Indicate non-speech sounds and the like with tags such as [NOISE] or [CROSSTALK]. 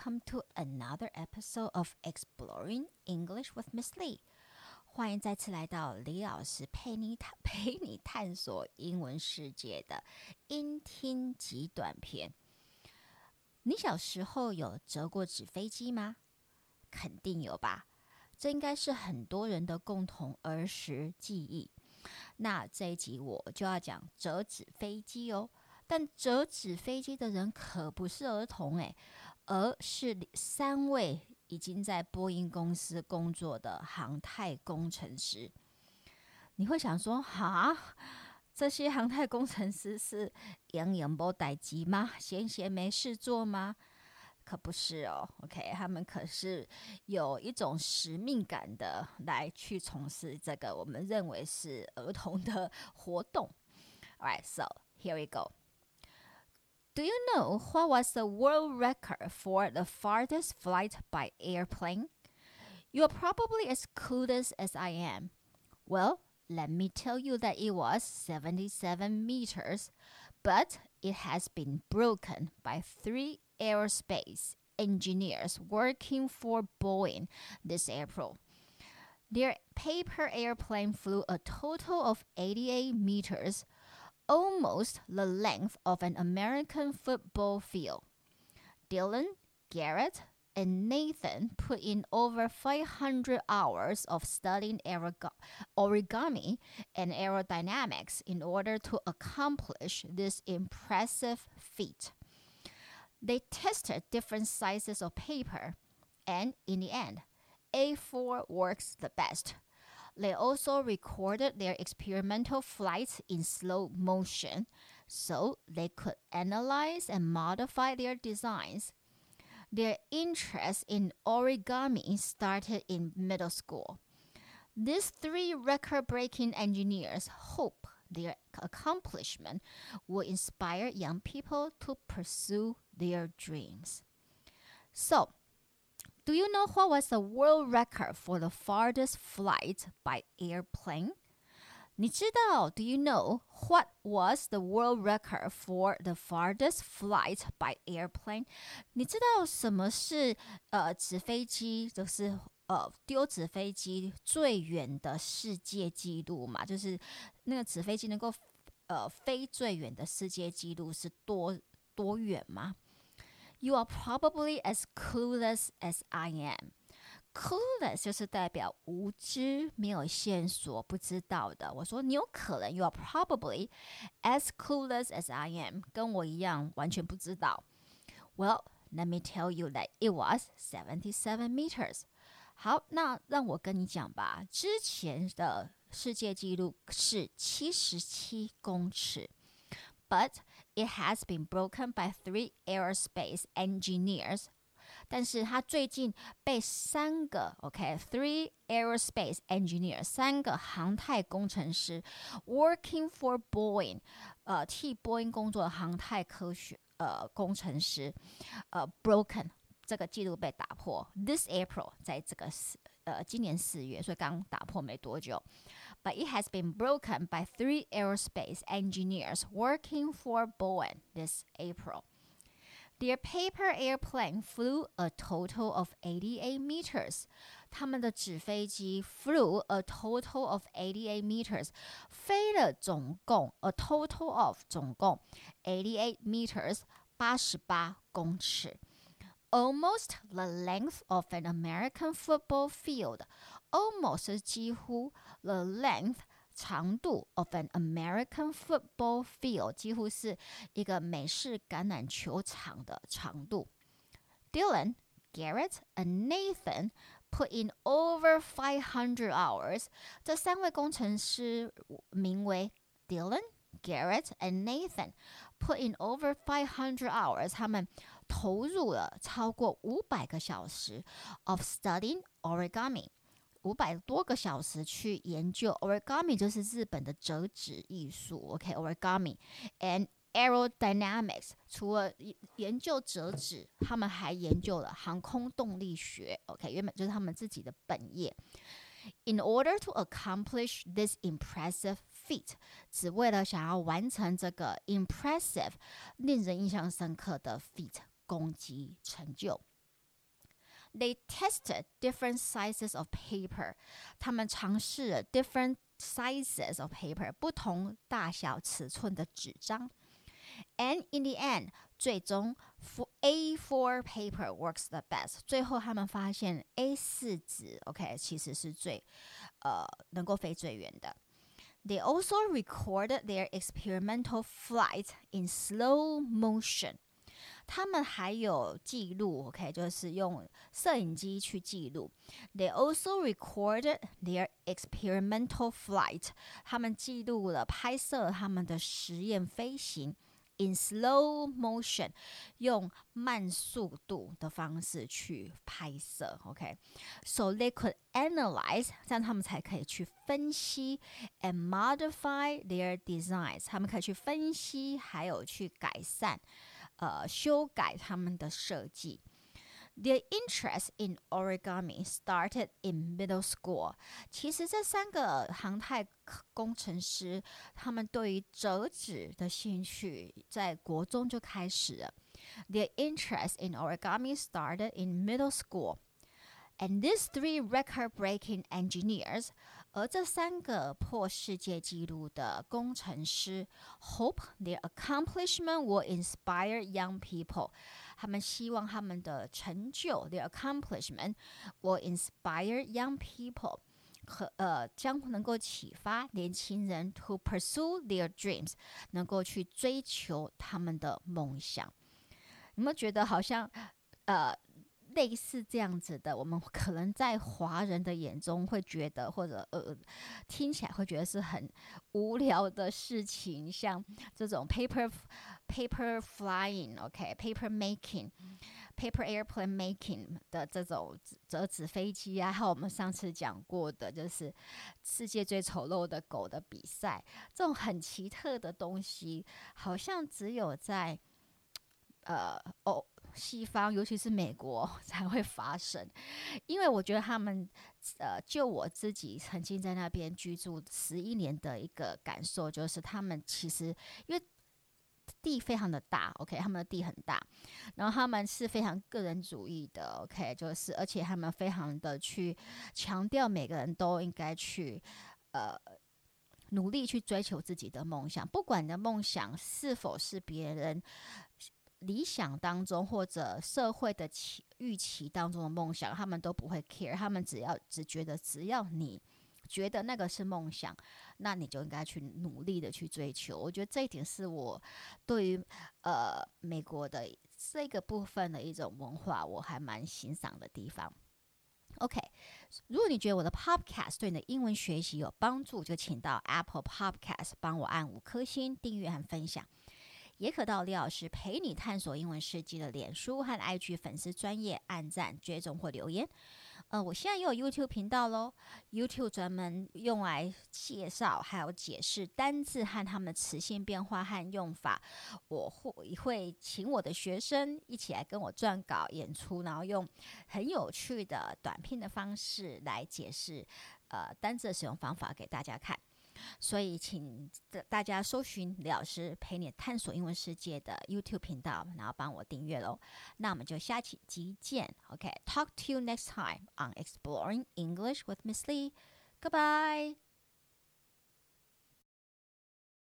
Come to another episode of Exploring English with Miss Lee。欢迎再次来到李老师陪你探 [LAUGHS] 陪你探索英文世界的音听及短片。你小时候有折过纸飞机吗？肯定有吧，这应该是很多人的共同儿时记忆。那这一集我就要讲折纸飞机哦。但折纸飞机的人可不是儿童诶，而是三位已经在波音公司工作的航太工程师。你会想说，哈，这些航太工程师是养养波待机吗？闲闲没事做吗？可不是哦，OK，他们可是有一种使命感的来去从事这个我们认为是儿童的活动。Alright, so here we go. Do you know what was the world record for the farthest flight by airplane? You are probably as clueless as I am. Well, let me tell you that it was 77 meters, but it has been broken by three aerospace engineers working for Boeing this April. Their paper airplane flew a total of 88 meters almost the length of an American football field. Dylan, Garrett, and Nathan put in over 500 hours of studying origami and aerodynamics in order to accomplish this impressive feat. They tested different sizes of paper, and in the end, A4 works the best. They also recorded their experimental flights in slow motion so they could analyze and modify their designs. Their interest in origami started in middle school. These three record breaking engineers hope their accomplishment will inspire young people to pursue their dreams. So, do you know what was the world record for the farthest flight by airplane? 你知道？Do you know what was the world record for the farthest flight by airplane？你知道什么是呃纸飞机，就是呃丢纸飞机最远的世界纪录嘛？就是那个纸飞机能够呃飞最远的世界纪录是多多远吗 ？you are probably as clueless as I am. Clueless 就是代表无知、没有线索、不知道的。我说你有可能，you are probably as clueless as I am，跟我一样完全不知道。Well, let me tell you that it was seventy-seven meters. 好，那让我跟你讲吧。之前的世界纪录是七十七公尺，but it has been broken by three aerospace engineers. 但是它最近被三个 OK，three、okay, aerospace engineers 三个航太工程师 working for Boeing，呃，替波音工作的航太科学呃工程师，呃，broken 这个记录被打破。This April 在这个四呃今年四月，所以刚打破没多久。 but it has been broken by three aerospace engineers working for Boeing this April. Their paper airplane flew a total of 88 meters. 他们的纸飞机 flew a total of 88 meters，飞了总共 a total of 总共88 meters 八十八公尺。Almost the length of an American football field almost 几乎 the length 长度 of an American football field 几乎是一个美式橄榄球场的长度。Dylan, Garrett, and Nathan put in over 500 hours。这三位工程师名为 Dylan, Garrett, and Nathan put in over 500 hours。他们投入了超过五百个小时 of studying origami。 五百多个小时去研究 origami，就是日本的折纸艺术。OK，origami and aerodynamics。除了研究折纸，他们还研究了航空动力学。OK，原本就是他们自己的本业。In order to accomplish this impressive feat，只为了想要完成这个 impressive、令人印象深刻的 feat 攻击成就。They tested different sizes of paper. 他们尝试了 different sizes of paper，不同大小尺寸的纸张。And in the end，最终 A4 paper works the best。最后他们发现 A 四纸，OK，其实是最呃能够飞最远的。They also recorded their experimental flight in slow motion. 他们还有记录，OK，就是用摄影机去记录。They also recorded their experimental flight。他们记录了拍摄他们的实验飞行。in slow motion，用慢速度的方式去拍摄，OK，so they could analyze，这样他们才可以去分析，and modify their designs，他们可以去分析，还有去改善，呃，修改他们的设计。Their interest in origami started in middle school。其实这三个航太工程师，他们对于折纸的兴趣在国中就开始了。Their interest in origami started in middle school. And these three record-breaking engineers 而这三个破世界纪录的工程师，hope their accomplishment will inspire young people。他们希望他们的成就，their accomplishment will inspire young people，和呃将能够启发年轻人 to pursue their dreams，能够去追求他们的梦想。你们觉得好像呃？类似这样子的，我们可能在华人的眼中会觉得，或者呃，听起来会觉得是很无聊的事情，像这种 paper paper flying，OK，paper making，paper airplane making 的这种折纸飞机啊，还有我们上次讲过的，就是世界最丑陋的狗的比赛，这种很奇特的东西，好像只有在呃哦。西方，尤其是美国 [LAUGHS] 才会发生，因为我觉得他们，呃，就我自己曾经在那边居住十一年的一个感受，就是他们其实因为地非常的大，OK，他们的地很大，然后他们是非常个人主义的，OK，就是而且他们非常的去强调每个人都应该去，呃，努力去追求自己的梦想，不管你的梦想是否是别人。理想当中或者社会的期预期当中的梦想，他们都不会 care，他们只要只觉得只要你觉得那个是梦想，那你就应该去努力的去追求。我觉得这一点是我对于呃美国的这个部分的一种文化，我还蛮欣赏的地方。OK，如果你觉得我的 Podcast 对你的英文学习有帮助，就请到 Apple Podcast 帮我按五颗星订阅和分享。也可到李老师陪你探索英文世界的脸书和 IG 粉丝专业按赞、追踪或留言。呃，我现在也有 YouTube 频道喽，YouTube 专门用来介绍还有解释单字和它们的词性变化和用法。我会会请我的学生一起来跟我撰稿演出，然后用很有趣的短片的方式来解释呃单字的使用方法给大家看。所以，请大家搜寻李老师陪你探索英文世界的 YouTube 频道，然后帮我订阅喽。那我们就下期见。OK，talk to you next time on exploring English with Miss Lee. Goodbye.